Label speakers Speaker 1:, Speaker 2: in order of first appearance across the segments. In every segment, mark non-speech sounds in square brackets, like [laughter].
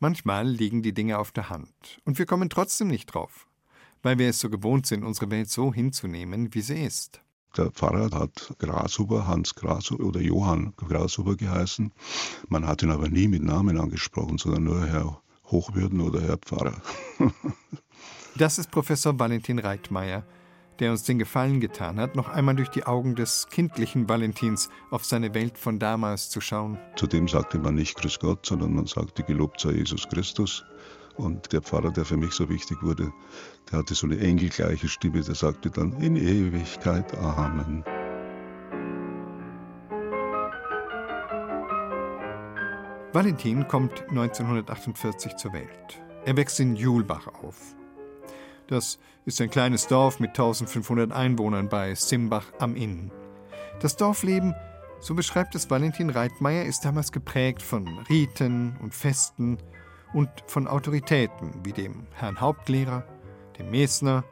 Speaker 1: Manchmal liegen die Dinge auf der Hand und wir kommen trotzdem nicht drauf, weil wir es so gewohnt sind, unsere Welt so hinzunehmen, wie sie ist.
Speaker 2: Der Pfarrer hat Grashuber, Hans Grashuber oder Johann Grashuber geheißen. Man hat ihn aber nie mit Namen angesprochen, sondern nur Herr Hochwürden oder Herr Pfarrer. [laughs]
Speaker 1: das ist Professor Valentin Reitmeier, der uns den Gefallen getan hat, noch einmal durch die Augen des kindlichen Valentins auf seine Welt von damals zu schauen.
Speaker 2: Zudem sagte man nicht Grüß Gott, sondern man sagte Gelobt sei Jesus Christus. Und der Pfarrer, der für mich so wichtig wurde, der hatte so eine engelgleiche Stimme, der sagte dann in Ewigkeit Amen.
Speaker 1: Valentin kommt 1948 zur Welt. Er wächst in Julbach auf. Das ist ein kleines Dorf mit 1500 Einwohnern bei Simbach am Inn. Das Dorfleben, so beschreibt es Valentin Reitmeier, ist damals geprägt von Riten und Festen und von Autoritäten wie dem Herrn Hauptlehrer, dem Mesner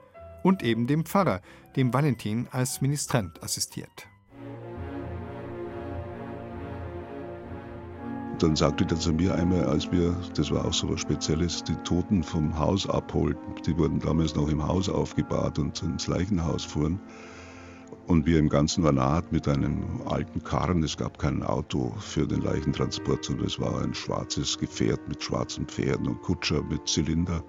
Speaker 1: und eben dem Pfarrer, dem Valentin als Ministrant assistiert.
Speaker 2: Dann sagte er zu mir einmal, als wir, das war auch so was Spezielles, die Toten vom Haus abholten. Die wurden damals noch im Haus aufgebahrt und ins Leichenhaus fuhren. Und wir im ganzen Vanat mit einem alten Karren, es gab kein Auto für den Leichentransport, sondern es war ein schwarzes Gefährt mit schwarzen Pferden und Kutscher mit Zylinder.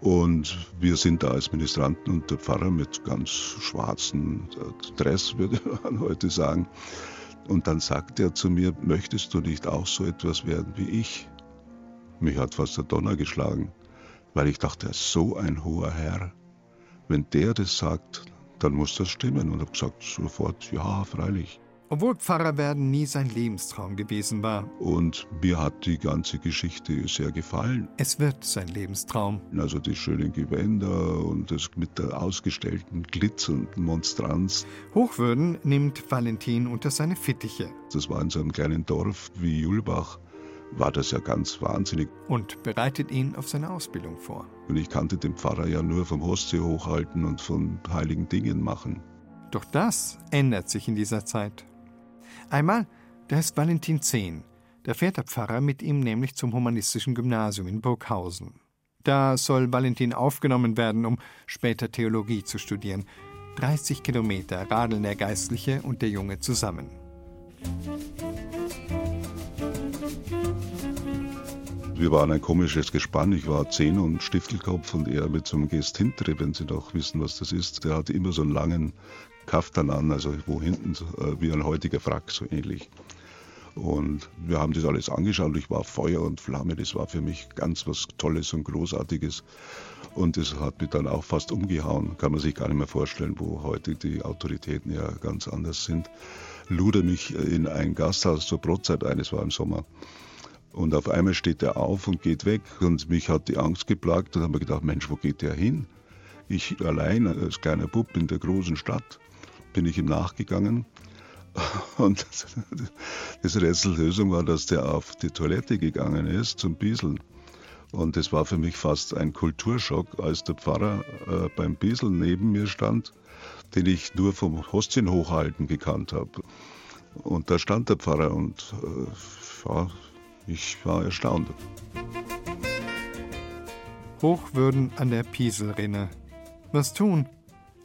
Speaker 2: Und wir sind da als Ministranten und der Pfarrer mit ganz schwarzen Dress, würde [laughs] man heute sagen. Und dann sagt er zu mir, möchtest du nicht auch so etwas werden wie ich? Mich hat fast der Donner geschlagen, weil ich dachte, so ein hoher Herr. Wenn der das sagt, dann muss das stimmen. Und habe gesagt, sofort, ja, freilich
Speaker 1: obwohl Pfarrer werden nie sein Lebenstraum gewesen war.
Speaker 2: Und mir hat die ganze Geschichte sehr gefallen.
Speaker 1: Es wird sein Lebenstraum.
Speaker 2: Also die schönen Gewänder und das mit der ausgestellten Glitz und Monstranz.
Speaker 1: Hochwürden nimmt Valentin unter seine Fittiche.
Speaker 2: Das war in so einem kleinen Dorf wie Julbach war das ja ganz wahnsinnig.
Speaker 1: Und bereitet ihn auf seine Ausbildung vor.
Speaker 2: Und ich kannte den Pfarrer ja nur vom Hostsee hochhalten und von heiligen Dingen machen.
Speaker 1: Doch das ändert sich in dieser Zeit. Einmal, da ist Valentin zehn. Da fährt der Pfarrer mit ihm nämlich zum humanistischen Gymnasium in Burghausen. Da soll Valentin aufgenommen werden, um später Theologie zu studieren. 30 Kilometer radeln der Geistliche und der Junge zusammen.
Speaker 2: Wir waren ein komisches Gespann. Ich war zehn und Stiftelkopf und er mit so einem Gest hintere, wenn Sie noch wissen, was das ist. Der hatte immer so einen langen Kaftan an, also wo hinten äh, wie ein heutiger Frack, so ähnlich. Und wir haben das alles angeschaut. Ich war Feuer und Flamme. Das war für mich ganz was Tolles und Großartiges. Und das hat mich dann auch fast umgehauen. Kann man sich gar nicht mehr vorstellen, wo heute die Autoritäten ja ganz anders sind. Luder mich in ein Gasthaus zur Brotzeit ein. Es war im Sommer. Und auf einmal steht er auf und geht weg. Und mich hat die Angst geplagt. Und habe ich gedacht, Mensch, wo geht der hin? Ich allein als kleiner Bub in der großen Stadt bin ich ihm nachgegangen. [laughs] Und das Rätsellösung war, dass der auf die Toilette gegangen ist zum Bieseln. Und es war für mich fast ein Kulturschock, als der Pfarrer äh, beim Bieseln neben mir stand, den ich nur vom Hostien hochhalten gekannt habe. Und da stand der Pfarrer und äh, ich war erstaunt.
Speaker 1: Hochwürden an der Pieselrinne. Was tun?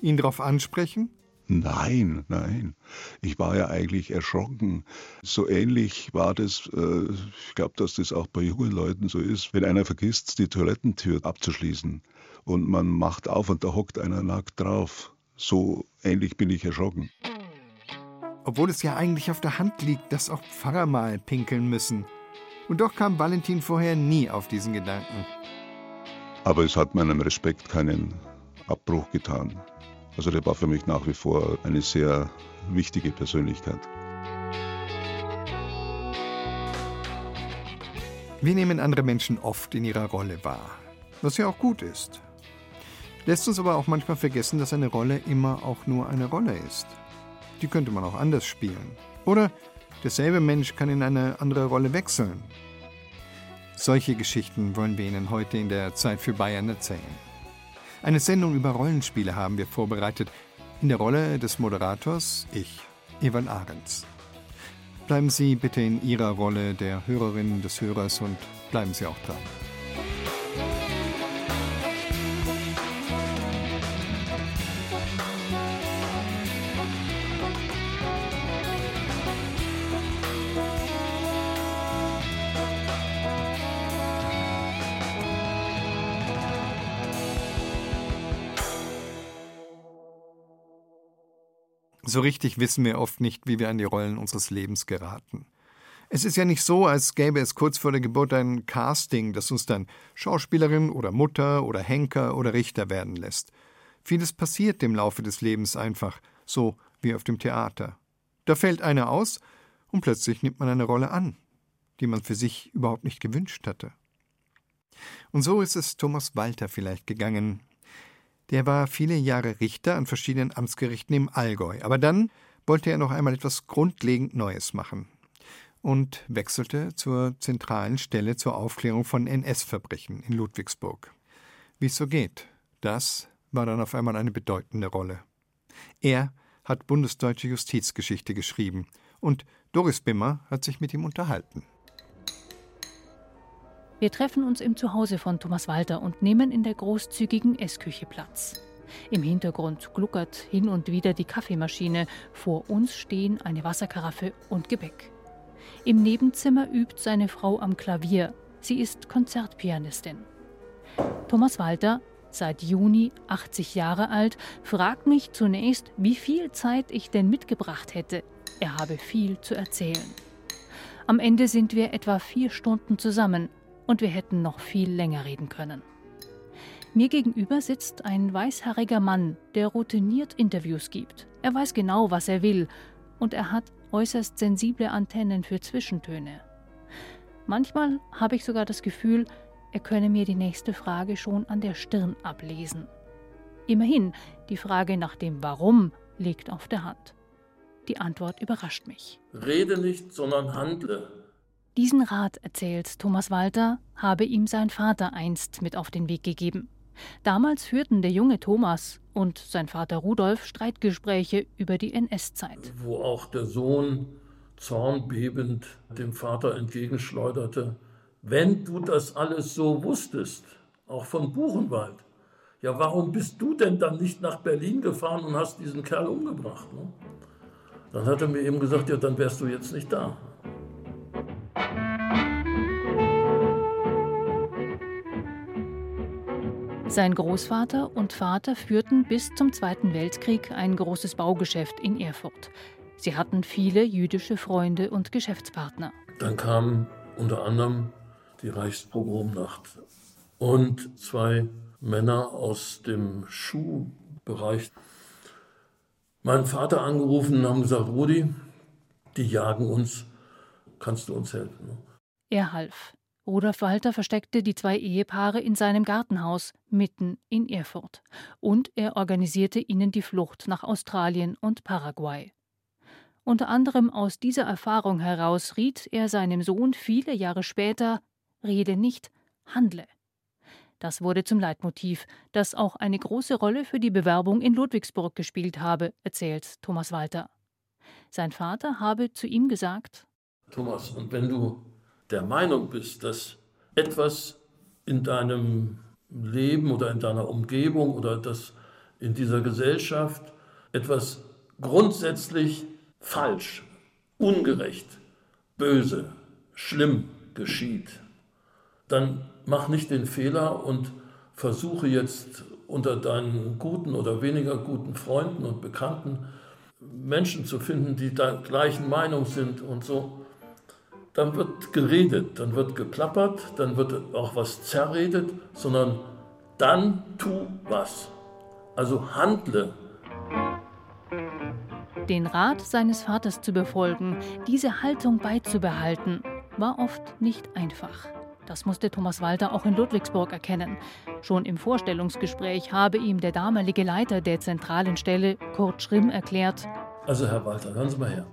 Speaker 1: Ihn darauf ansprechen?
Speaker 2: Nein, nein. Ich war ja eigentlich erschrocken. So ähnlich war das, äh, ich glaube, dass das auch bei jungen Leuten so ist, wenn einer vergisst, die Toilettentür abzuschließen und man macht auf und da hockt einer nackt drauf. So ähnlich bin ich erschrocken.
Speaker 1: Obwohl es ja eigentlich auf der Hand liegt, dass auch Pfarrer mal pinkeln müssen. Und doch kam Valentin vorher nie auf diesen Gedanken.
Speaker 2: Aber es hat meinem Respekt keinen Abbruch getan. Also der war für mich nach wie vor eine sehr wichtige Persönlichkeit.
Speaker 1: Wir nehmen andere Menschen oft in ihrer Rolle wahr, was ja auch gut ist. Lässt uns aber auch manchmal vergessen, dass eine Rolle immer auch nur eine Rolle ist. Die könnte man auch anders spielen. Oder derselbe Mensch kann in eine andere Rolle wechseln. Solche Geschichten wollen wir Ihnen heute in der Zeit für Bayern erzählen. Eine Sendung über Rollenspiele haben wir vorbereitet. In der Rolle des Moderators ich, Evan Ahrens. Bleiben Sie bitte in Ihrer Rolle der Hörerin, des Hörers und Bleiben Sie auch dran. So richtig wissen wir oft nicht, wie wir an die Rollen unseres Lebens geraten. Es ist ja nicht so, als gäbe es kurz vor der Geburt ein Casting, das uns dann Schauspielerin oder Mutter oder Henker oder Richter werden lässt. Vieles passiert im Laufe des Lebens einfach, so wie auf dem Theater. Da fällt einer aus und plötzlich nimmt man eine Rolle an, die man für sich überhaupt nicht gewünscht hatte. Und so ist es Thomas Walter vielleicht gegangen, der war viele Jahre Richter an verschiedenen Amtsgerichten im Allgäu, aber dann wollte er noch einmal etwas grundlegend Neues machen und wechselte zur zentralen Stelle zur Aufklärung von NS-Verbrechen in Ludwigsburg. Wie es so geht, das war dann auf einmal eine bedeutende Rolle. Er hat bundesdeutsche Justizgeschichte geschrieben und Doris Bimmer hat sich mit ihm unterhalten.
Speaker 3: Wir treffen uns im Zuhause von Thomas Walter und nehmen in der großzügigen Essküche Platz. Im Hintergrund gluckert hin und wieder die Kaffeemaschine, vor uns stehen eine Wasserkaraffe und Gebäck. Im Nebenzimmer übt seine Frau am Klavier. Sie ist Konzertpianistin. Thomas Walter, seit Juni 80 Jahre alt, fragt mich zunächst, wie viel Zeit ich denn mitgebracht hätte. Er habe viel zu erzählen. Am Ende sind wir etwa vier Stunden zusammen und wir hätten noch viel länger reden können. Mir gegenüber sitzt ein weißhaariger Mann, der routiniert Interviews gibt. Er weiß genau, was er will, und er hat äußerst sensible Antennen für Zwischentöne. Manchmal habe ich sogar das Gefühl, er könne mir die nächste Frage schon an der Stirn ablesen. Immerhin, die Frage nach dem Warum liegt auf der Hand. Die Antwort überrascht mich.
Speaker 4: Rede nicht, sondern handle.
Speaker 3: Diesen Rat, erzählt Thomas Walter, habe ihm sein Vater einst mit auf den Weg gegeben. Damals führten der junge Thomas und sein Vater Rudolf Streitgespräche über die NS-Zeit.
Speaker 4: Wo auch der Sohn zornbebend dem Vater entgegenschleuderte, wenn du das alles so wusstest, auch von Buchenwald, ja, warum bist du denn dann nicht nach Berlin gefahren und hast diesen Kerl umgebracht? Ne? Dann hat er mir eben gesagt, ja, dann wärst du jetzt nicht da.
Speaker 3: Sein Großvater und Vater führten bis zum Zweiten Weltkrieg ein großes Baugeschäft in Erfurt. Sie hatten viele jüdische Freunde und Geschäftspartner.
Speaker 4: Dann kam unter anderem die Reichspogromnacht und zwei Männer aus dem Schuhbereich. Meinen Vater angerufen und haben gesagt, Rudi, die jagen uns, kannst du uns helfen?
Speaker 3: Er half. Rudolf Walter versteckte die zwei Ehepaare in seinem Gartenhaus mitten in Erfurt und er organisierte ihnen die Flucht nach Australien und Paraguay. Unter anderem aus dieser Erfahrung heraus riet er seinem Sohn viele Jahre später: Rede nicht, handle. Das wurde zum Leitmotiv, das auch eine große Rolle für die Bewerbung in Ludwigsburg gespielt habe, erzählt Thomas Walter. Sein Vater habe zu ihm gesagt:
Speaker 4: Thomas, und wenn du der Meinung bist, dass etwas in deinem Leben oder in deiner Umgebung oder dass in dieser Gesellschaft etwas grundsätzlich falsch, ungerecht, böse, schlimm geschieht, dann mach nicht den Fehler und versuche jetzt unter deinen guten oder weniger guten Freunden und Bekannten Menschen zu finden, die der gleichen Meinung sind und so dann wird geredet, dann wird geplappert, dann wird auch was zerredet, sondern dann tu was. Also handle.
Speaker 3: Den Rat seines Vaters zu befolgen, diese Haltung beizubehalten, war oft nicht einfach. Das musste Thomas Walter auch in Ludwigsburg erkennen. Schon im Vorstellungsgespräch habe ihm der damalige Leiter der zentralen Stelle, Kurt Schrimm, erklärt:
Speaker 4: Also, Herr Walter, hören Sie mal her.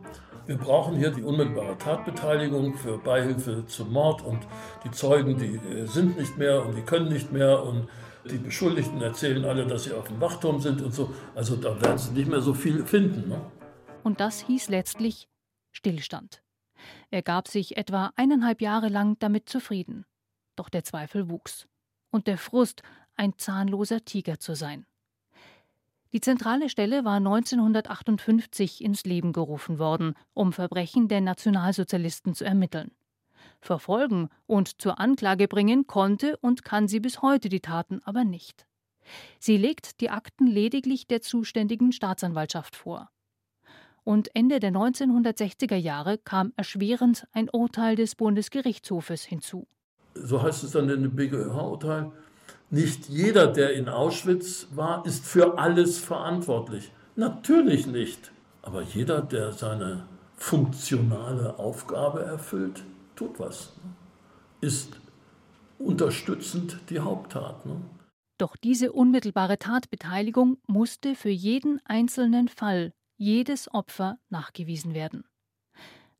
Speaker 4: Wir brauchen hier die unmittelbare Tatbeteiligung für Beihilfe zum Mord und die Zeugen, die äh, sind nicht mehr und die können nicht mehr und die Beschuldigten erzählen alle, dass sie auf dem Wachturm sind und so. Also da werden sie nicht mehr so viel finden. Ne?
Speaker 3: Und das hieß letztlich Stillstand. Er gab sich etwa eineinhalb Jahre lang damit zufrieden. Doch der Zweifel wuchs. Und der Frust, ein zahnloser Tiger zu sein. Die zentrale Stelle war 1958 ins Leben gerufen worden, um Verbrechen der Nationalsozialisten zu ermitteln. Verfolgen und zur Anklage bringen konnte und kann sie bis heute die Taten aber nicht. Sie legt die Akten lediglich der zuständigen Staatsanwaltschaft vor. Und Ende der 1960er Jahre kam erschwerend ein Urteil des Bundesgerichtshofes hinzu.
Speaker 4: So heißt es dann in dem BGH-Urteil, nicht jeder, der in Auschwitz war, ist für alles verantwortlich. Natürlich nicht. Aber jeder, der seine funktionale Aufgabe erfüllt, tut was. Ist unterstützend die Haupttat. Ne?
Speaker 3: Doch diese unmittelbare Tatbeteiligung musste für jeden einzelnen Fall, jedes Opfer nachgewiesen werden.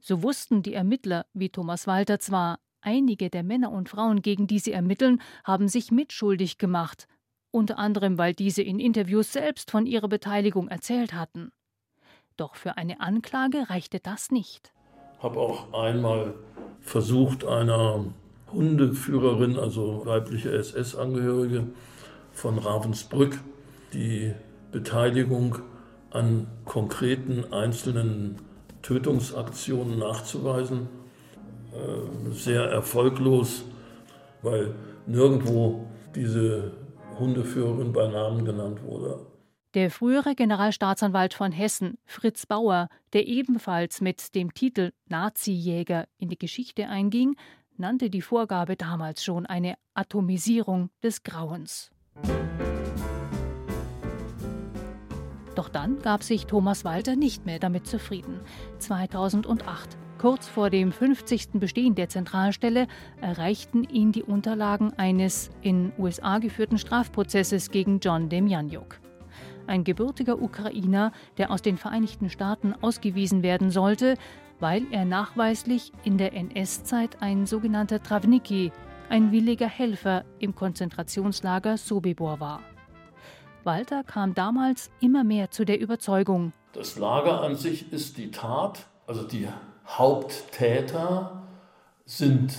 Speaker 3: So wussten die Ermittler, wie Thomas Walter zwar, einige der Männer und Frauen, gegen die sie ermitteln, haben sich mitschuldig gemacht, unter anderem weil diese in Interviews selbst von ihrer Beteiligung erzählt hatten. Doch für eine Anklage reichte das nicht.
Speaker 4: Habe auch einmal versucht, einer Hundeführerin, also weibliche SS-Angehörige von Ravensbrück, die Beteiligung an konkreten einzelnen Tötungsaktionen nachzuweisen. Äh, sehr erfolglos, weil nirgendwo diese Hundeführerin bei Namen genannt wurde.
Speaker 3: Der frühere Generalstaatsanwalt von Hessen, Fritz Bauer, der ebenfalls mit dem Titel Nazi-Jäger in die Geschichte einging, nannte die Vorgabe damals schon eine Atomisierung des Grauens. Doch dann gab sich Thomas Walter nicht mehr damit zufrieden. 2008 Kurz vor dem 50. Bestehen der Zentralstelle erreichten ihn die Unterlagen eines in USA geführten Strafprozesses gegen John Demjanjuk. Ein gebürtiger Ukrainer, der aus den Vereinigten Staaten ausgewiesen werden sollte, weil er nachweislich in der NS-Zeit ein sogenannter Travniki, ein williger Helfer im Konzentrationslager Sobibor war. Walter kam damals immer mehr zu der Überzeugung,
Speaker 4: das Lager an sich ist die Tat, also die Haupttäter sind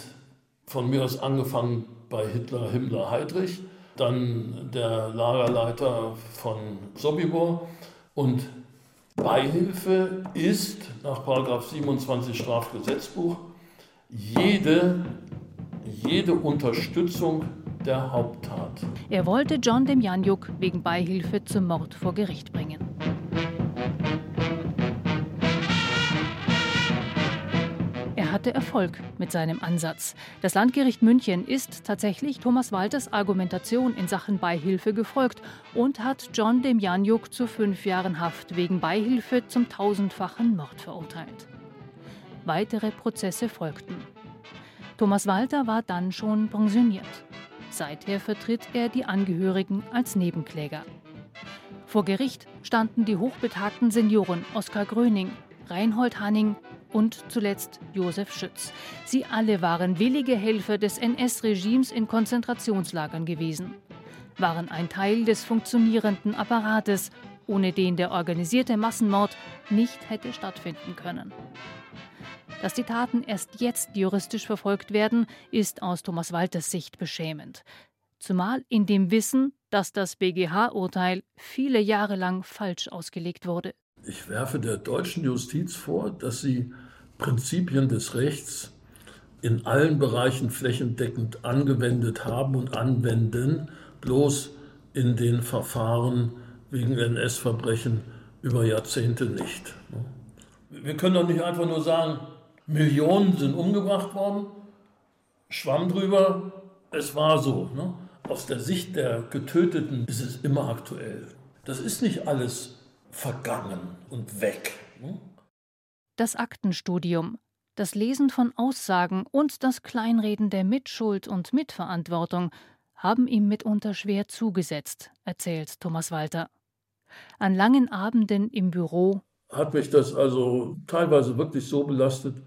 Speaker 4: von mir aus angefangen bei Hitler, Himmler, Heydrich, dann der Lagerleiter von Sobibor und Beihilfe ist nach 27 Strafgesetzbuch jede, jede Unterstützung der Haupttat.
Speaker 3: Er wollte John Demjanjuk wegen Beihilfe zum Mord vor Gericht bringen. Hatte Erfolg mit seinem Ansatz. Das Landgericht München ist tatsächlich Thomas Walters Argumentation in Sachen Beihilfe gefolgt und hat John Demjanjuk zu fünf Jahren Haft wegen Beihilfe zum tausendfachen Mord verurteilt. Weitere Prozesse folgten. Thomas Walter war dann schon pensioniert. Seither vertritt er die Angehörigen als Nebenkläger. Vor Gericht standen die hochbetagten Senioren Oskar Gröning, Reinhold Hanning, und zuletzt Josef Schütz. Sie alle waren willige Helfer des NS-Regimes in Konzentrationslagern gewesen, waren ein Teil des funktionierenden Apparates, ohne den der organisierte Massenmord nicht hätte stattfinden können. Dass die Taten erst jetzt juristisch verfolgt werden, ist aus Thomas Walters Sicht beschämend. Zumal in dem Wissen, dass das BGH-Urteil viele Jahre lang falsch ausgelegt wurde.
Speaker 4: Ich werfe der deutschen Justiz vor, dass sie Prinzipien des Rechts in allen Bereichen flächendeckend angewendet haben und anwenden, bloß in den Verfahren wegen NS-Verbrechen über Jahrzehnte nicht. Wir können doch nicht einfach nur sagen, Millionen sind umgebracht worden, Schwamm drüber, es war so. Aus der Sicht der Getöteten ist es immer aktuell. Das ist nicht alles vergangen und weg. Ne?
Speaker 3: Das Aktenstudium, das Lesen von Aussagen und das Kleinreden der Mitschuld und Mitverantwortung haben ihm mitunter schwer zugesetzt, erzählt Thomas Walter. An langen Abenden im Büro
Speaker 4: hat mich das also teilweise wirklich so belastet,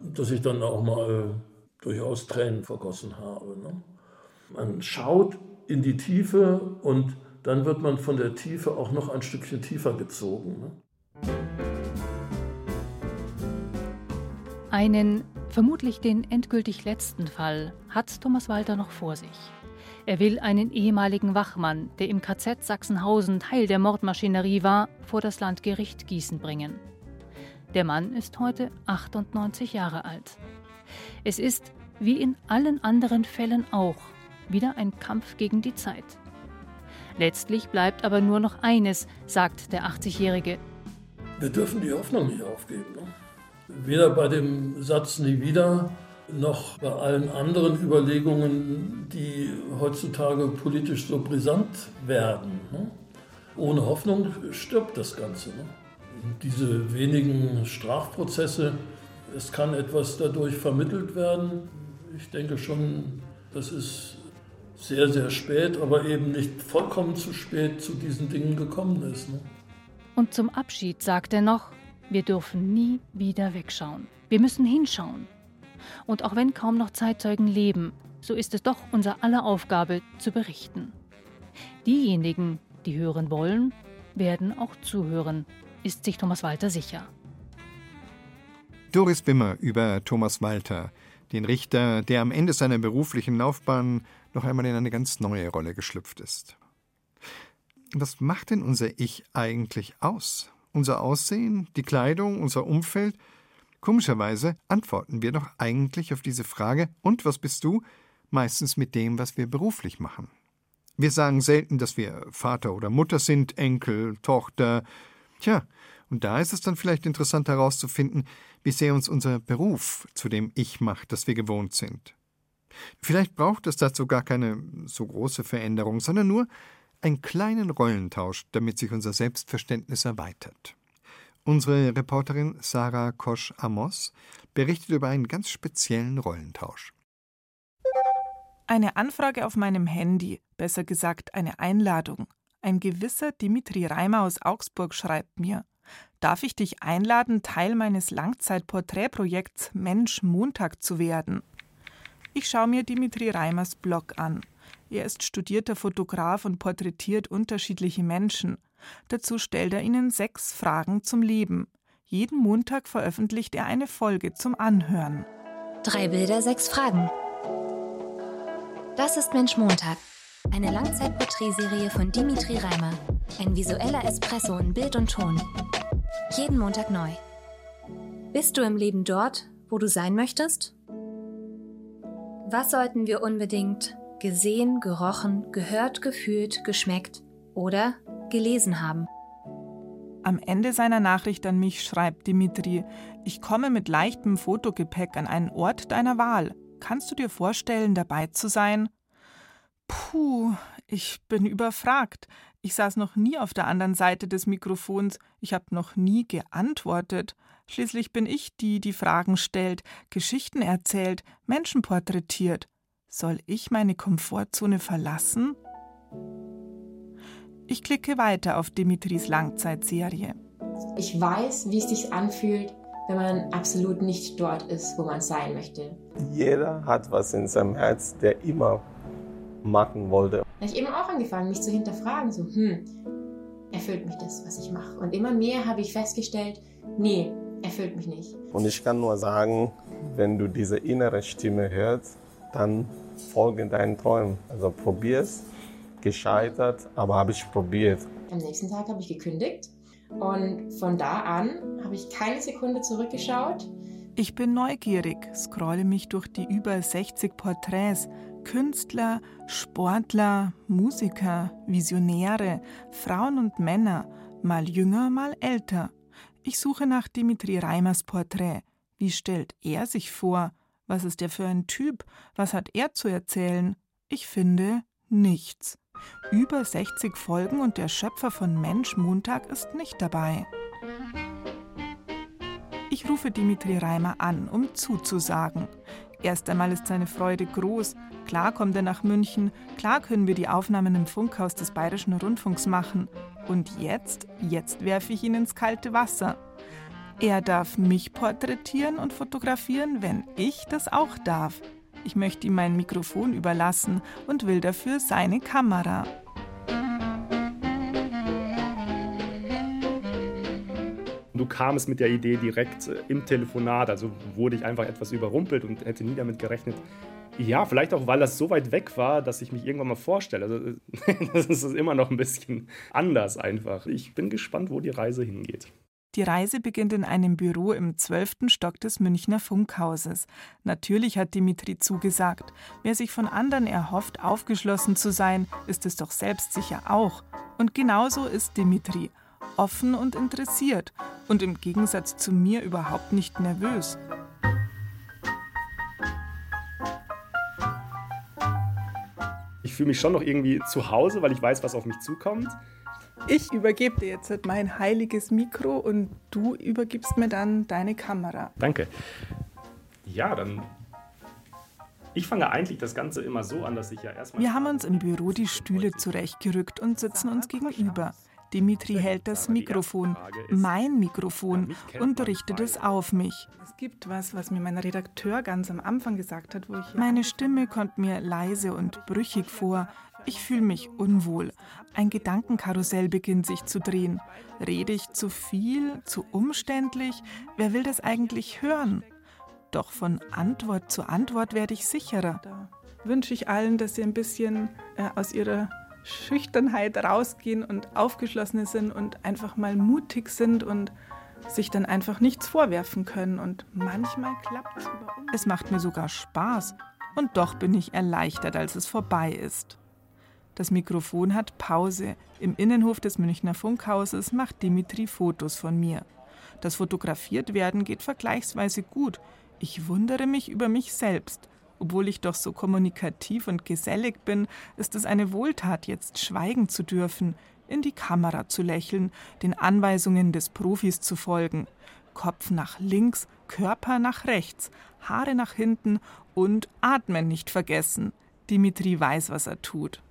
Speaker 4: dass ich dann auch mal durchaus Tränen vergossen habe. Ne? Man schaut in die Tiefe und dann wird man von der Tiefe auch noch ein Stückchen tiefer gezogen. Ne?
Speaker 3: Einen, vermutlich den endgültig letzten Fall, hat Thomas Walter noch vor sich. Er will einen ehemaligen Wachmann, der im KZ Sachsenhausen Teil der Mordmaschinerie war, vor das Landgericht Gießen bringen. Der Mann ist heute 98 Jahre alt. Es ist, wie in allen anderen Fällen auch, wieder ein Kampf gegen die Zeit. Letztlich bleibt aber nur noch eines, sagt der 80-Jährige.
Speaker 4: Wir dürfen die Hoffnung nicht aufgeben. Ne? Weder bei dem Satz nie wieder, noch bei allen anderen Überlegungen, die heutzutage politisch so brisant werden. Ne? Ohne Hoffnung stirbt das Ganze. Ne? Diese wenigen Strafprozesse, es kann etwas dadurch vermittelt werden. Ich denke schon, das ist sehr, sehr spät, aber eben nicht vollkommen zu spät zu diesen Dingen gekommen ist. Ne?
Speaker 3: Und zum Abschied sagt er noch, wir dürfen nie wieder wegschauen. Wir müssen hinschauen. Und auch wenn kaum noch Zeitzeugen leben, so ist es doch unser aller Aufgabe zu berichten. Diejenigen, die hören wollen, werden auch zuhören, ist sich Thomas Walter sicher.
Speaker 1: Doris Wimmer über Thomas Walter, den Richter, der am Ende seiner beruflichen Laufbahn noch einmal in eine ganz neue Rolle geschlüpft ist. Was macht denn unser Ich eigentlich aus? Unser Aussehen, die Kleidung, unser Umfeld? Komischerweise antworten wir doch eigentlich auf diese Frage, und was bist du? meistens mit dem, was wir beruflich machen. Wir sagen selten, dass wir Vater oder Mutter sind, Enkel, Tochter. Tja, und da ist es dann vielleicht interessant herauszufinden, wie sehr uns unser Beruf zu dem Ich macht, das wir gewohnt sind. Vielleicht braucht es dazu gar keine so große Veränderung, sondern nur einen kleinen Rollentausch, damit sich unser Selbstverständnis erweitert. Unsere Reporterin Sarah Kosch-Amos berichtet über einen ganz speziellen Rollentausch.
Speaker 5: Eine Anfrage auf meinem Handy, besser gesagt eine Einladung. Ein gewisser Dimitri Reimer aus Augsburg schreibt mir: Darf ich dich einladen, Teil meines Langzeitporträtprojekts Mensch Montag zu werden? Ich schaue mir Dimitri Reimers Blog an. Er ist studierter Fotograf und porträtiert unterschiedliche Menschen. Dazu stellt er ihnen sechs Fragen zum Leben. Jeden Montag veröffentlicht er eine Folge zum Anhören.
Speaker 6: Drei Bilder, sechs Fragen. Das ist Mensch Montag. Eine Langzeitporträtserie von Dimitri Reimer. Ein visueller Espresso in Bild und Ton. Jeden Montag neu. Bist du im Leben dort, wo du sein möchtest? Was sollten wir unbedingt gesehen, gerochen, gehört, gefühlt, geschmeckt oder gelesen haben?
Speaker 5: Am Ende seiner Nachricht an mich schreibt Dimitri, ich komme mit leichtem Fotogepäck an einen Ort deiner Wahl. Kannst du dir vorstellen, dabei zu sein? Puh, ich bin überfragt. Ich saß noch nie auf der anderen Seite des Mikrofons. Ich habe noch nie geantwortet. Schließlich bin ich die, die Fragen stellt, Geschichten erzählt, Menschen porträtiert. Soll ich meine Komfortzone verlassen? Ich klicke weiter auf Dimitris Langzeitserie.
Speaker 7: Ich weiß, wie es sich anfühlt, wenn man absolut nicht dort ist, wo man sein möchte.
Speaker 8: Jeder hat was in seinem Herz, der immer machen wollte. Da
Speaker 7: habe ich eben auch angefangen, mich zu hinterfragen, so, hm, erfüllt mich das, was ich mache? Und immer mehr habe ich festgestellt, nee, erfüllt mich nicht.
Speaker 8: Und ich kann nur sagen, wenn du diese innere Stimme hörst, dann folge deinen Träumen. Also probier es. Gescheitert, aber habe ich probiert.
Speaker 7: Am nächsten Tag habe ich gekündigt und von da an habe ich keine Sekunde zurückgeschaut.
Speaker 5: Ich bin neugierig, scrolle mich durch die über 60 Porträts. Künstler, Sportler, Musiker, Visionäre, Frauen und Männer, mal jünger, mal älter. Ich suche nach Dimitri Reimers Porträt. Wie stellt er sich vor? Was ist er für ein Typ? Was hat er zu erzählen? Ich finde nichts. Über 60 Folgen und der Schöpfer von Mensch Montag ist nicht dabei. Ich rufe Dimitri Reimer an, um zuzusagen. Erst einmal ist seine Freude groß. Klar kommt er nach München, klar können wir die Aufnahmen im Funkhaus des Bayerischen Rundfunks machen. Und jetzt, jetzt werfe ich ihn ins kalte Wasser. Er darf mich porträtieren und fotografieren, wenn ich das auch darf. Ich möchte ihm mein Mikrofon überlassen und will dafür seine Kamera.
Speaker 2: Du
Speaker 9: kamst mit der Idee direkt äh, im Telefonat, also wurde ich einfach etwas überrumpelt und hätte nie damit gerechnet. Ja, vielleicht auch, weil das so weit weg war, dass ich mich irgendwann mal vorstelle. Also, [laughs] das ist immer noch ein bisschen anders einfach. Ich bin gespannt, wo die Reise hingeht.
Speaker 5: Die Reise beginnt in einem Büro im zwölften Stock des Münchner Funkhauses. Natürlich hat Dimitri zugesagt. Wer sich von anderen erhofft, aufgeschlossen zu sein, ist es doch selbstsicher auch. Und genauso ist Dimitri. Offen und interessiert. Und im Gegensatz zu mir überhaupt nicht nervös.
Speaker 9: Ich fühle mich schon noch irgendwie zu Hause, weil ich weiß, was auf mich zukommt.
Speaker 5: Ich übergebe dir jetzt mein heiliges Mikro und du übergibst mir dann deine Kamera.
Speaker 9: Danke. Ja, dann. Ich fange eigentlich das Ganze immer so an, dass ich ja erstmal.
Speaker 5: Wir haben uns im Büro die Stühle zurechtgerückt und sitzen uns gegenüber. Dimitri hält das Mikrofon, mein Mikrofon, und richtet es auf mich. Es gibt was, was mir mein Redakteur ganz am Anfang gesagt hat, wo ich. Meine Stimme kommt mir leise und brüchig vor. Ich fühle mich unwohl. Ein Gedankenkarussell beginnt sich zu drehen. Rede ich zu viel, zu umständlich? Wer will das eigentlich hören? Doch von Antwort zu Antwort werde ich sicherer. Da wünsche ich allen, dass sie ein bisschen äh, aus ihrer Schüchternheit rausgehen und aufgeschlossen sind und einfach mal mutig sind und sich dann einfach nichts vorwerfen können. Und manchmal klappt es. Es macht mir sogar Spaß. Und doch bin ich erleichtert, als es vorbei ist. Das Mikrofon hat Pause. Im Innenhof des Münchner Funkhauses macht Dimitri Fotos von mir. Das Fotografiert werden geht vergleichsweise gut. Ich wundere mich über mich selbst. Obwohl ich doch so kommunikativ und gesellig bin, ist es eine Wohltat, jetzt schweigen zu dürfen, in die Kamera zu lächeln, den Anweisungen des Profis zu folgen. Kopf nach links, Körper nach rechts, Haare nach hinten und Atmen nicht vergessen. Dimitri weiß, was er tut.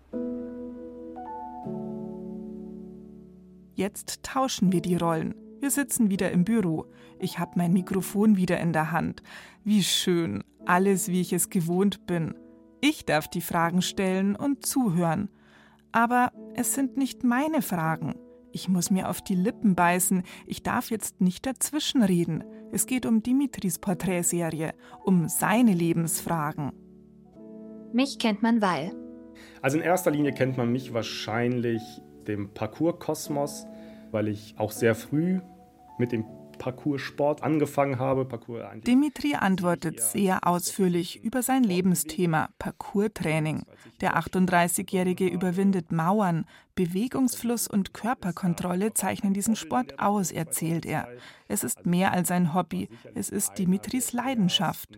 Speaker 5: Jetzt tauschen wir die Rollen. Wir sitzen wieder im Büro. Ich habe mein Mikrofon wieder in der Hand. Wie schön, alles wie ich es gewohnt bin. Ich darf die Fragen stellen und zuhören. Aber es sind nicht meine Fragen. Ich muss mir auf die Lippen beißen. Ich darf jetzt nicht dazwischenreden. Es geht um Dimitris Porträtserie, um seine Lebensfragen.
Speaker 6: Mich kennt man weil.
Speaker 9: Also in erster Linie kennt man mich wahrscheinlich dem Parcours-Kosmos, weil ich auch sehr früh mit dem Parcours-Sport angefangen habe. Parcours
Speaker 5: Dimitri antwortet sehr ausführlich über sein Lebensthema Parcours-Training. Der 38-Jährige überwindet Mauern. Bewegungsfluss und Körperkontrolle zeichnen diesen Sport aus, erzählt er. Es ist mehr als ein Hobby, es ist Dimitris Leidenschaft.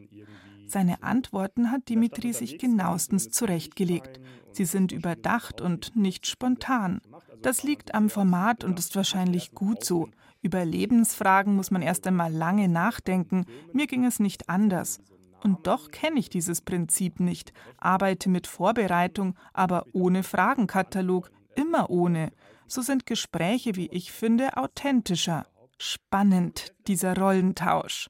Speaker 5: Seine Antworten hat Dimitri sich genauestens zurechtgelegt. Sie sind überdacht und nicht spontan. Das liegt am Format und ist wahrscheinlich gut so. Über Lebensfragen muss man erst einmal lange nachdenken. Mir ging es nicht anders. Und doch kenne ich dieses Prinzip nicht, arbeite mit Vorbereitung, aber ohne Fragenkatalog, immer ohne. So sind Gespräche, wie ich finde, authentischer. Spannend, dieser Rollentausch.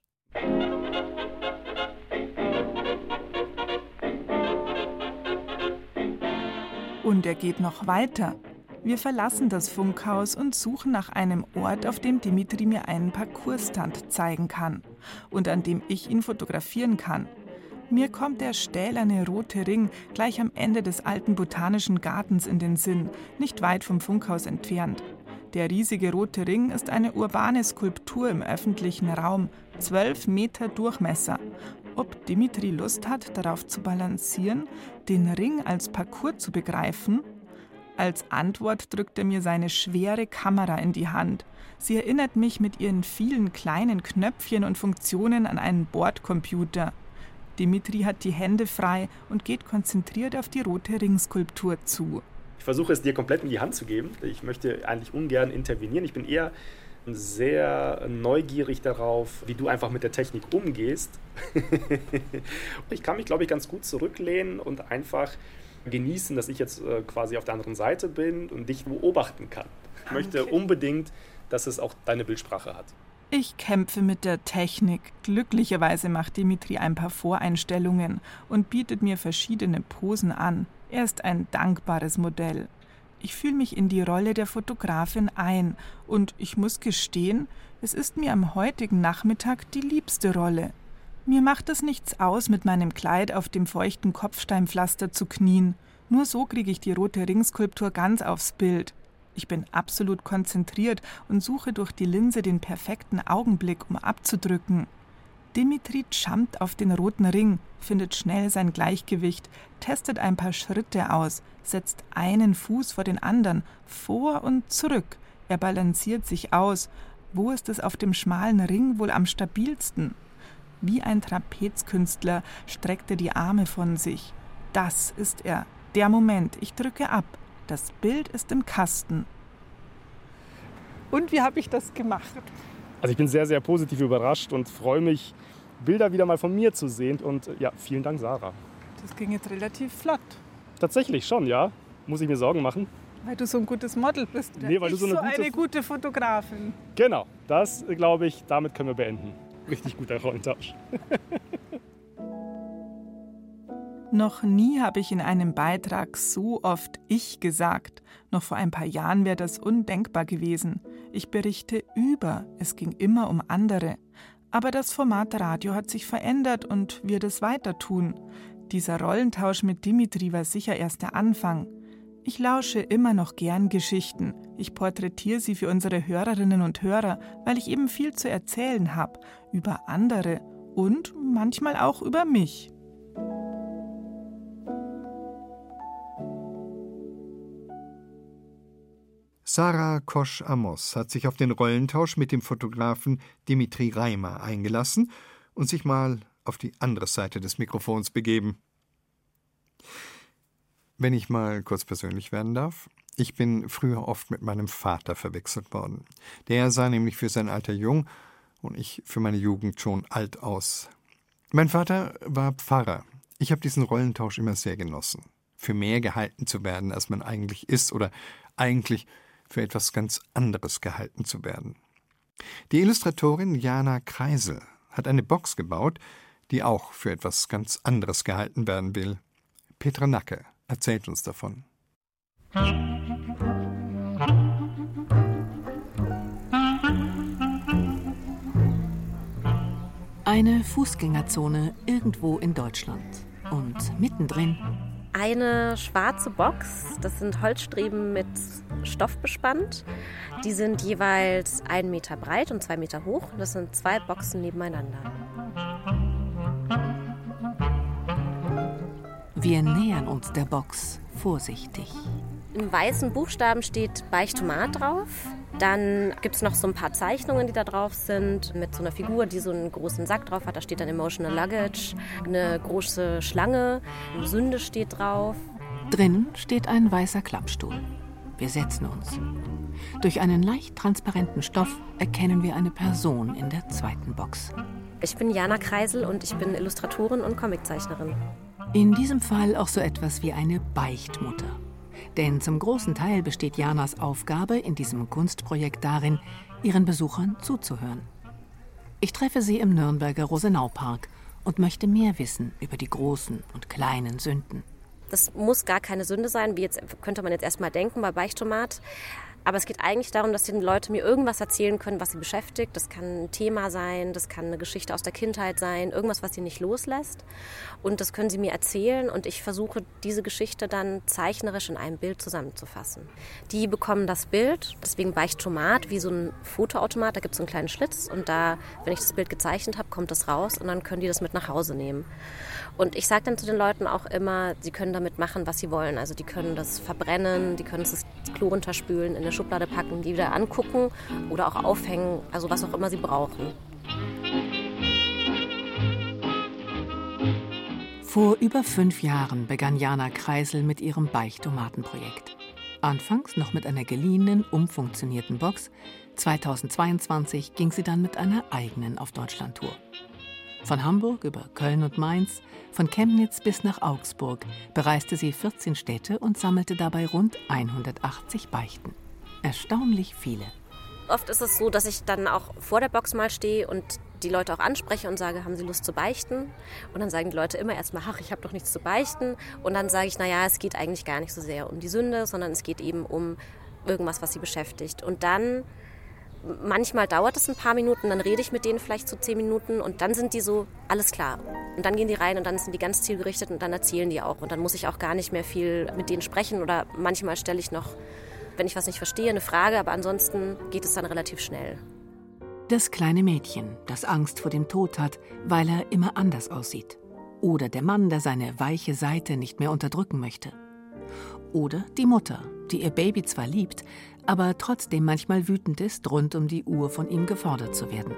Speaker 5: Und er geht noch weiter. Wir verlassen das Funkhaus und suchen nach einem Ort, auf dem Dimitri mir einen Parcoursstand zeigen kann und an dem ich ihn fotografieren kann. Mir kommt der stählerne rote Ring gleich am Ende des alten botanischen Gartens in den Sinn, nicht weit vom Funkhaus entfernt. Der riesige rote Ring ist eine urbane Skulptur im öffentlichen Raum, zwölf Meter Durchmesser ob Dimitri Lust hat, darauf zu balancieren, den Ring als Parcours zu begreifen? Als Antwort drückt er mir seine schwere Kamera in die Hand. Sie erinnert mich mit ihren vielen kleinen Knöpfchen und Funktionen an einen Bordcomputer. Dimitri hat die Hände frei und geht konzentriert auf die rote Ringskulptur zu.
Speaker 9: Ich versuche es dir komplett in die Hand zu geben. Ich möchte eigentlich ungern intervenieren. Ich bin eher sehr neugierig darauf, wie du einfach mit der Technik umgehst. [laughs] ich kann mich, glaube ich, ganz gut zurücklehnen und einfach genießen, dass ich jetzt äh, quasi auf der anderen Seite bin und dich beobachten kann. Ich möchte unbedingt, dass es auch deine Bildsprache hat.
Speaker 5: Ich kämpfe mit der Technik. Glücklicherweise macht Dimitri ein paar Voreinstellungen und bietet mir verschiedene Posen an. Er ist ein dankbares Modell. Ich fühle mich in die Rolle der Fotografin ein und ich muss gestehen, es ist mir am heutigen Nachmittag die liebste Rolle. Mir macht es nichts aus, mit meinem Kleid auf dem feuchten Kopfsteinpflaster zu knien. Nur so kriege ich die rote Ringskulptur ganz aufs Bild. Ich bin absolut konzentriert und suche durch die Linse den perfekten Augenblick, um abzudrücken. Dimitri jumpt auf den roten Ring, findet schnell sein Gleichgewicht, testet ein paar Schritte aus, setzt einen Fuß vor den anderen, vor und zurück. Er balanciert sich aus. Wo ist es auf dem schmalen Ring wohl am stabilsten? Wie ein Trapezkünstler streckt er die Arme von sich. Das ist er. Der Moment. Ich drücke ab. Das Bild ist im Kasten. Und wie habe ich das gemacht?
Speaker 9: Also ich bin sehr, sehr positiv überrascht und freue mich, Bilder wieder mal von mir zu sehen. Und ja, vielen Dank, Sarah.
Speaker 5: Das ging jetzt relativ flott.
Speaker 9: Tatsächlich schon, ja. Muss ich mir Sorgen machen?
Speaker 5: Weil du so ein gutes Model bist.
Speaker 9: Nee, weil du so eine,
Speaker 5: so
Speaker 9: gute,
Speaker 5: eine gute Fotografin.
Speaker 9: Genau, das glaube ich, damit können wir beenden richtig guter Rollentausch. [laughs]
Speaker 5: Noch nie habe ich in einem Beitrag so oft ich gesagt. Noch vor ein paar Jahren wäre das undenkbar gewesen. Ich berichte über, es ging immer um andere. Aber das Format Radio hat sich verändert und wird es weiter tun. Dieser Rollentausch mit Dimitri war sicher erst der Anfang. Ich lausche immer noch gern Geschichten. Ich porträtiere sie für unsere Hörerinnen und Hörer, weil ich eben viel zu erzählen habe über andere und manchmal auch über mich.
Speaker 1: Sarah Kosch-Amos hat sich auf den Rollentausch mit dem Fotografen Dimitri Reimer eingelassen und sich mal auf die andere Seite des Mikrofons begeben. Wenn ich mal kurz persönlich werden darf. Ich bin früher oft mit meinem Vater verwechselt worden. Der sah nämlich für sein Alter jung und ich für meine Jugend schon alt aus. Mein Vater war Pfarrer. Ich habe diesen Rollentausch immer sehr genossen. Für mehr gehalten zu werden, als man eigentlich ist oder eigentlich für etwas ganz anderes gehalten zu werden. Die Illustratorin Jana Kreisel hat eine Box gebaut, die auch für etwas ganz anderes gehalten werden will. Petra Nacke erzählt uns davon.
Speaker 10: Eine Fußgängerzone irgendwo in Deutschland. Und mittendrin
Speaker 11: eine schwarze Box. Das sind Holzstreben mit Stoff bespannt. Die sind jeweils einen Meter breit und zwei Meter hoch. Das sind zwei Boxen nebeneinander.
Speaker 10: Wir nähern uns der Box vorsichtig.
Speaker 11: In weißen Buchstaben steht Beichtomat drauf. Dann gibt es noch so ein paar Zeichnungen, die da drauf sind, mit so einer Figur, die so einen großen Sack drauf hat. Da steht dann Emotional Luggage, eine große Schlange, Sünde steht drauf.
Speaker 10: Drin steht ein weißer Klappstuhl. Wir setzen uns. Durch einen leicht transparenten Stoff erkennen wir eine Person in der zweiten Box.
Speaker 11: Ich bin Jana Kreisel und ich bin Illustratorin und Comiczeichnerin.
Speaker 10: In diesem Fall auch so etwas wie eine Beichtmutter. Denn zum großen Teil besteht Janas Aufgabe in diesem Kunstprojekt darin, ihren Besuchern zuzuhören. Ich treffe sie im Nürnberger Rosenaupark und möchte mehr wissen über die großen und kleinen Sünden.
Speaker 11: Das muss gar keine Sünde sein, wie jetzt könnte man jetzt erstmal denken bei Beichttomat. Aber es geht eigentlich darum, dass die Leute mir irgendwas erzählen können, was sie beschäftigt. Das kann ein Thema sein, das kann eine Geschichte aus der Kindheit sein, irgendwas, was sie nicht loslässt. Und das können sie mir erzählen und ich versuche, diese Geschichte dann zeichnerisch in einem Bild zusammenzufassen. Die bekommen das Bild, deswegen weicht Tomat wie so ein Fotoautomat. Da gibt es einen kleinen Schlitz und da, wenn ich das Bild gezeichnet habe, kommt das raus und dann können die das mit nach Hause nehmen. Und ich sage dann zu den Leuten auch immer, sie können damit machen, was sie wollen. Also die können das verbrennen, die können das Klo runterspülen, in eine Schublade packen, die wieder angucken oder auch aufhängen, also was auch immer sie brauchen.
Speaker 10: Vor über fünf Jahren begann Jana Kreisel mit ihrem Beichtomatenprojekt. Anfangs noch mit einer geliehenen, umfunktionierten Box. 2022 ging sie dann mit einer eigenen auf Deutschlandtour. Von Hamburg über Köln und Mainz, von Chemnitz bis nach Augsburg bereiste sie 14 Städte und sammelte dabei rund 180 Beichten. Erstaunlich viele.
Speaker 11: Oft ist es so, dass ich dann auch vor der Box mal stehe und die Leute auch anspreche und sage, haben Sie Lust zu beichten? Und dann sagen die Leute immer erstmal, ach, ich habe doch nichts zu beichten. Und dann sage ich, naja, es geht eigentlich gar nicht so sehr um die Sünde, sondern es geht eben um irgendwas, was sie beschäftigt. Und dann, manchmal dauert es ein paar Minuten, dann rede ich mit denen vielleicht so zehn Minuten und dann sind die so, alles klar. Und dann gehen die rein und dann sind die ganz zielgerichtet und dann erzählen die auch. Und dann muss ich auch gar nicht mehr viel mit denen sprechen oder manchmal stelle ich noch, wenn ich was nicht verstehe, eine Frage, aber ansonsten geht es dann relativ schnell.
Speaker 10: Das kleine Mädchen, das Angst vor dem Tod hat, weil er immer anders aussieht. Oder der Mann, der seine weiche Seite nicht mehr unterdrücken möchte. Oder die Mutter, die ihr Baby zwar liebt, aber trotzdem manchmal wütend ist, rund um die Uhr von ihm gefordert zu werden.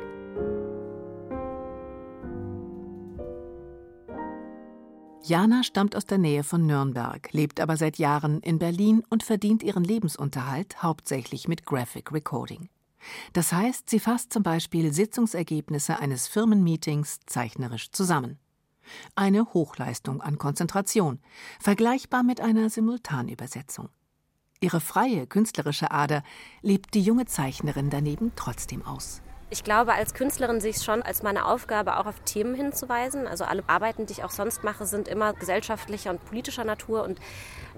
Speaker 10: Jana stammt aus der Nähe von Nürnberg, lebt aber seit Jahren in Berlin und verdient ihren Lebensunterhalt hauptsächlich mit Graphic Recording. Das heißt, sie fasst zum Beispiel Sitzungsergebnisse eines Firmenmeetings zeichnerisch zusammen. Eine Hochleistung an Konzentration, vergleichbar mit einer Simultanübersetzung. Ihre freie künstlerische Ader lebt die junge Zeichnerin daneben trotzdem aus.
Speaker 11: Ich glaube, als Künstlerin sehe ich es schon als meine Aufgabe, auch auf Themen hinzuweisen. Also alle Arbeiten, die ich auch sonst mache, sind immer gesellschaftlicher und politischer Natur. Und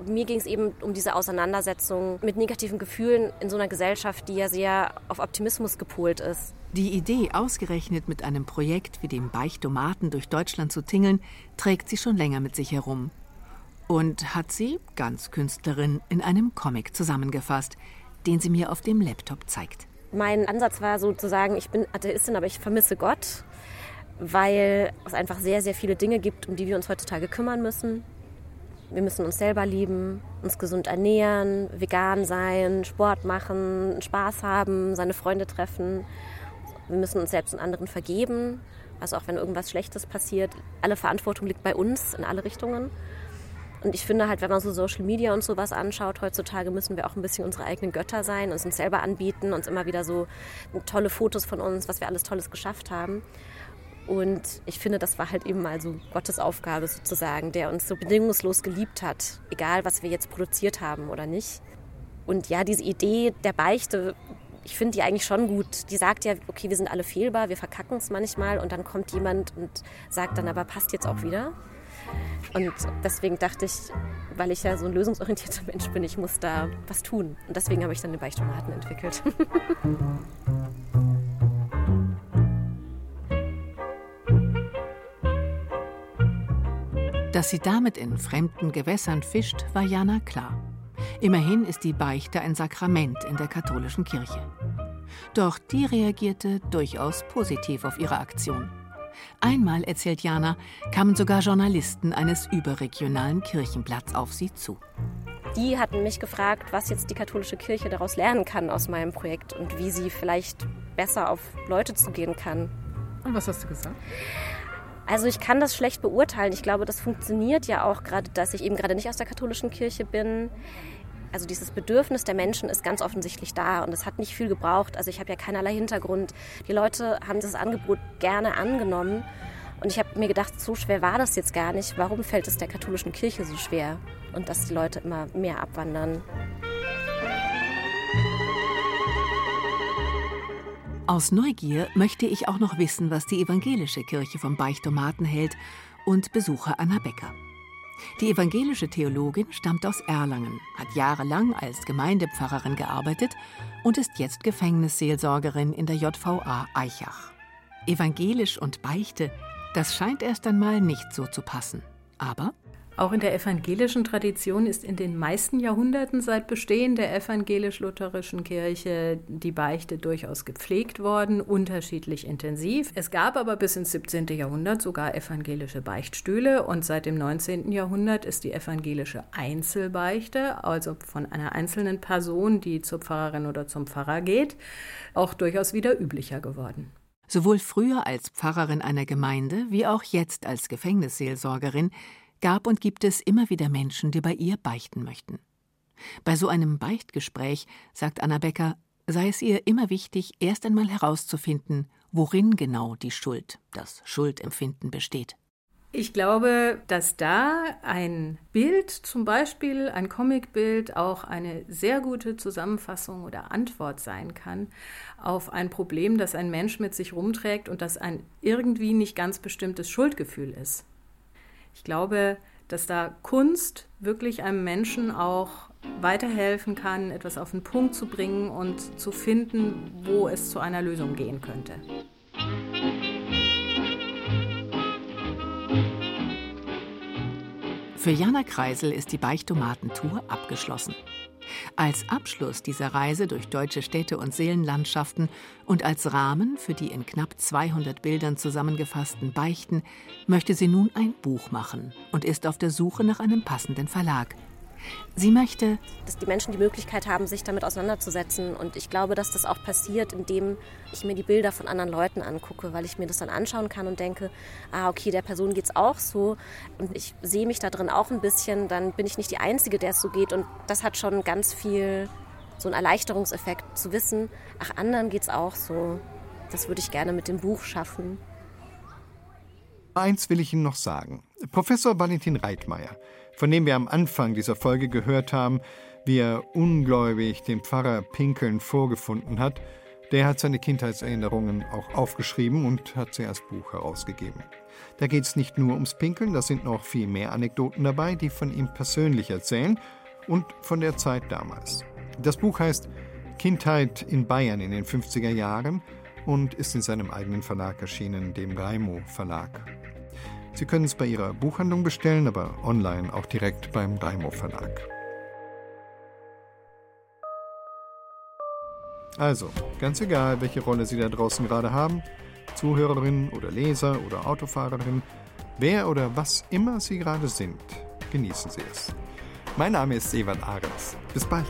Speaker 11: mir ging es eben um diese Auseinandersetzung mit negativen Gefühlen in so einer Gesellschaft, die ja sehr auf Optimismus gepolt ist.
Speaker 10: Die Idee, ausgerechnet mit einem Projekt wie dem Beichtomaten durch Deutschland zu tingeln, trägt sie schon länger mit sich herum. Und hat sie, ganz Künstlerin, in einem Comic zusammengefasst, den sie mir auf dem Laptop zeigt.
Speaker 11: Mein Ansatz war sozusagen, ich bin Atheistin, aber ich vermisse Gott, weil es einfach sehr, sehr viele Dinge gibt, um die wir uns heutzutage kümmern müssen. Wir müssen uns selber lieben, uns gesund ernähren, vegan sein, Sport machen, Spaß haben, seine Freunde treffen. Wir müssen uns selbst und anderen vergeben. Also auch wenn irgendwas Schlechtes passiert, alle Verantwortung liegt bei uns in alle Richtungen. Und ich finde halt, wenn man so Social Media und sowas anschaut, heutzutage müssen wir auch ein bisschen unsere eigenen Götter sein, uns uns selber anbieten, uns immer wieder so tolle Fotos von uns, was wir alles Tolles geschafft haben. Und ich finde, das war halt eben mal so Gottes Aufgabe sozusagen, der uns so bedingungslos geliebt hat, egal was wir jetzt produziert haben oder nicht. Und ja, diese Idee der Beichte, ich finde die eigentlich schon gut. Die sagt ja, okay, wir sind alle fehlbar, wir verkacken es manchmal und dann kommt jemand und sagt dann aber, passt jetzt auch wieder. Und deswegen dachte ich, weil ich ja so ein lösungsorientierter [laughs] Mensch bin, ich muss da was tun. Und deswegen habe ich dann den Beichttomaten entwickelt. [laughs]
Speaker 10: Dass sie damit in fremden Gewässern fischt, war Jana klar. Immerhin ist die Beichte ein Sakrament in der katholischen Kirche. Doch die reagierte durchaus positiv auf ihre Aktion. Einmal, erzählt Jana, kamen sogar Journalisten eines überregionalen Kirchenblatts auf sie zu.
Speaker 11: Die hatten mich gefragt, was jetzt die katholische Kirche daraus lernen kann aus meinem Projekt und wie sie vielleicht besser auf Leute zugehen kann.
Speaker 5: Und was hast du gesagt?
Speaker 11: Also ich kann das schlecht beurteilen. Ich glaube, das funktioniert ja auch gerade, dass ich eben gerade nicht aus der katholischen Kirche bin. Also dieses Bedürfnis der Menschen ist ganz offensichtlich da und es hat nicht viel gebraucht. Also ich habe ja keinerlei Hintergrund. Die Leute haben das Angebot gerne angenommen und ich habe mir gedacht, so schwer war das jetzt gar nicht. Warum fällt es der katholischen Kirche so schwer? Und dass die Leute immer mehr abwandern.
Speaker 10: Aus Neugier möchte ich auch noch wissen, was die evangelische Kirche vom Beichtomaten hält und besuche Anna Becker. Die evangelische Theologin stammt aus Erlangen, hat jahrelang als Gemeindepfarrerin gearbeitet und ist jetzt Gefängnisseelsorgerin in der JVA Eichach. Evangelisch und Beichte, das scheint erst einmal nicht so zu passen. Aber
Speaker 12: auch in der evangelischen Tradition ist in den meisten Jahrhunderten seit Bestehen der evangelisch-lutherischen Kirche die Beichte durchaus gepflegt worden, unterschiedlich intensiv. Es gab aber bis ins 17. Jahrhundert sogar evangelische Beichtstühle und seit dem 19. Jahrhundert ist die evangelische Einzelbeichte, also von einer einzelnen Person, die zur Pfarrerin oder zum Pfarrer geht, auch durchaus wieder üblicher geworden.
Speaker 10: Sowohl früher als Pfarrerin einer Gemeinde wie auch jetzt als Gefängnisseelsorgerin gab und gibt es immer wieder Menschen, die bei ihr beichten möchten. Bei so einem Beichtgespräch, sagt Anna Becker, sei es ihr immer wichtig, erst einmal herauszufinden, worin genau die Schuld, das Schuldempfinden besteht.
Speaker 12: Ich glaube, dass da ein Bild, zum Beispiel ein Comicbild, auch eine sehr gute Zusammenfassung oder Antwort sein kann auf ein Problem, das ein Mensch mit sich rumträgt und das ein irgendwie nicht ganz bestimmtes Schuldgefühl ist. Ich glaube, dass da Kunst wirklich einem Menschen auch weiterhelfen kann, etwas auf den Punkt zu bringen und zu finden, wo es zu einer Lösung gehen könnte.
Speaker 10: Für Jana Kreisel ist die Beichtomatentour abgeschlossen. Als Abschluss dieser Reise durch deutsche Städte und Seelenlandschaften und als Rahmen für die in knapp 200 Bildern zusammengefassten Beichten möchte sie nun ein Buch machen und ist auf der Suche nach einem passenden Verlag. Sie möchte,
Speaker 11: dass die Menschen die Möglichkeit haben, sich damit auseinanderzusetzen. Und ich glaube, dass das auch passiert, indem ich mir die Bilder von anderen Leuten angucke, weil ich mir das dann anschauen kann und denke, ah, okay, der Person geht es auch so. Und ich sehe mich da drin auch ein bisschen, dann bin ich nicht die Einzige, der es so geht. Und das hat schon ganz viel so einen Erleichterungseffekt zu wissen, ach, anderen geht es auch so. Das würde ich gerne mit dem Buch schaffen.
Speaker 1: Eins will ich Ihnen noch sagen. Professor Valentin Reitmeier von dem wir am Anfang dieser Folge gehört haben, wie er ungläubig dem Pfarrer Pinkeln vorgefunden hat, der hat seine Kindheitserinnerungen auch aufgeschrieben und hat sie als Buch herausgegeben. Da geht es nicht nur ums Pinkeln, da sind noch viel mehr Anekdoten dabei, die von ihm persönlich erzählen und von der Zeit damals. Das Buch heißt Kindheit in Bayern in den 50er Jahren und ist in seinem eigenen Verlag erschienen, dem Raimo Verlag. Sie können es bei Ihrer Buchhandlung bestellen, aber online auch direkt beim Daimo Verlag. Also, ganz egal, welche Rolle Sie da draußen gerade haben, Zuhörerin oder Leser oder Autofahrerin, wer oder was immer Sie gerade sind, genießen Sie es. Mein Name ist Ewald Ahrens. Bis bald.